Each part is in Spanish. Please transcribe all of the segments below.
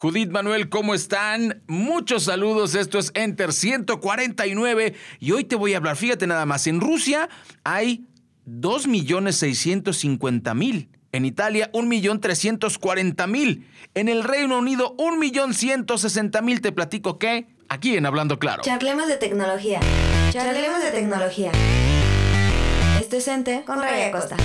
Judith Manuel, ¿cómo están? Muchos saludos, esto es Enter 149 y hoy te voy a hablar, fíjate nada más, en Rusia hay 2.650.000, en Italia 1.340.000, en el Reino Unido 1.160.000, te platico qué, aquí en Hablando Claro. Charlemos de tecnología, charlemos de tecnología. Esto es Enter con Raya Costa.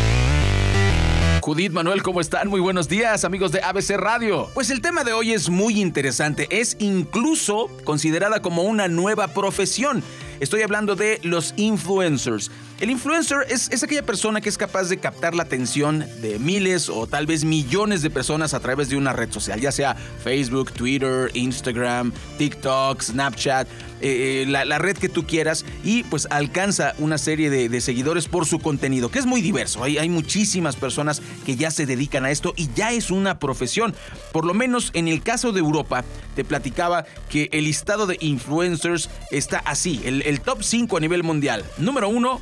Judith Manuel, ¿cómo están? Muy buenos días, amigos de ABC Radio. Pues el tema de hoy es muy interesante, es incluso considerada como una nueva profesión. Estoy hablando de los influencers. El influencer es, es, aquella persona que es capaz de captar la atención de miles o tal vez millones de personas a través de una red social, ya sea Facebook, Twitter, Instagram, TikTok, Snapchat, eh, la, la, red que tú quieras y pues alcanza una serie de, seguidores por su contenido, que es muy diverso. Hay, hay muchísimas personas que ya se dedican a esto y ya es una profesión. Por lo menos en el caso de Europa, te platicaba que el listado de influencers está así, top 5 a nivel mundial. Número 1,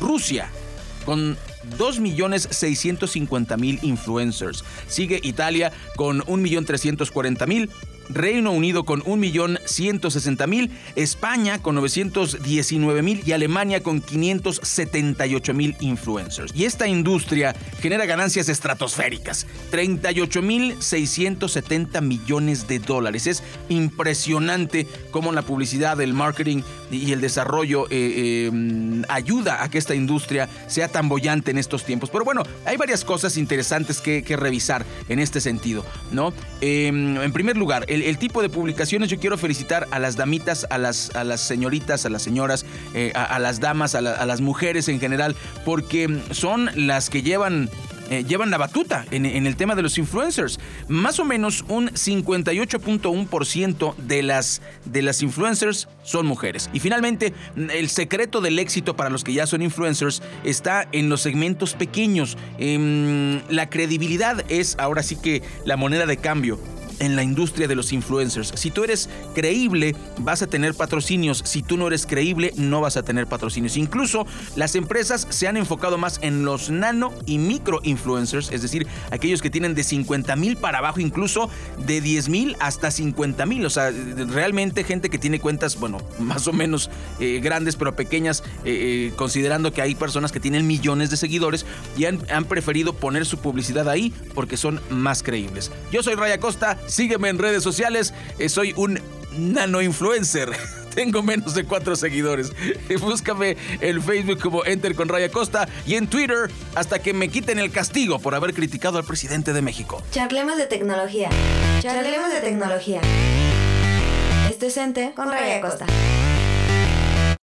Rusia, con 2.650.000 influencers. Sigue Italia con 1.340.000. Reino Unido con 1.160.000, España con 919.000 y Alemania con 578.000 influencers. Y esta industria genera ganancias estratosféricas, 38.670 millones de dólares. Es impresionante cómo la publicidad, el marketing y el desarrollo eh, eh, ayuda a que esta industria sea tan bollante en estos tiempos. Pero bueno, hay varias cosas interesantes que, que revisar en este sentido, ¿no? Eh, en primer lugar, el, tipo de publicaciones, yo quiero felicitar a las damitas, a las, a las señoritas, a las señoras, eh, a, las damas, a, las mujeres en general, porque son las que llevan eh, llevan la batuta en, el tema de los influencers. Más o menos un 58.1% de las, de las influencers son mujeres. Y finalmente, el secreto del éxito para los que ya son influencers está en los segmentos pequeños. Eh, la credibilidad es ahora sí que la moneda de cambio en la industria de los influencers. Si tú eres creíble, vas a tener patrocinios. Si tú no eres creíble, no vas a tener patrocinios. Incluso las empresas se han enfocado más en los nano y micro influencers, es decir, aquellos que tienen de 50 mil para abajo, incluso de 10 mil hasta 50 mil. O sea, realmente gente que tiene cuentas, bueno, más o menos eh, grandes, pero pequeñas, eh, considerando que hay personas que tienen millones de seguidores y han, han preferido poner su publicidad ahí porque son más creíbles. Yo soy Raya Costa. Sígueme en redes sociales. Eh, soy un nano influencer. Tengo menos de cuatro seguidores. Búscame en Facebook como Enter con Raya Costa y en Twitter hasta que me quiten el castigo por haber criticado al presidente de México. Charlemos de tecnología. Charlemos de tecnología. Esto es Enter con Raya Costa.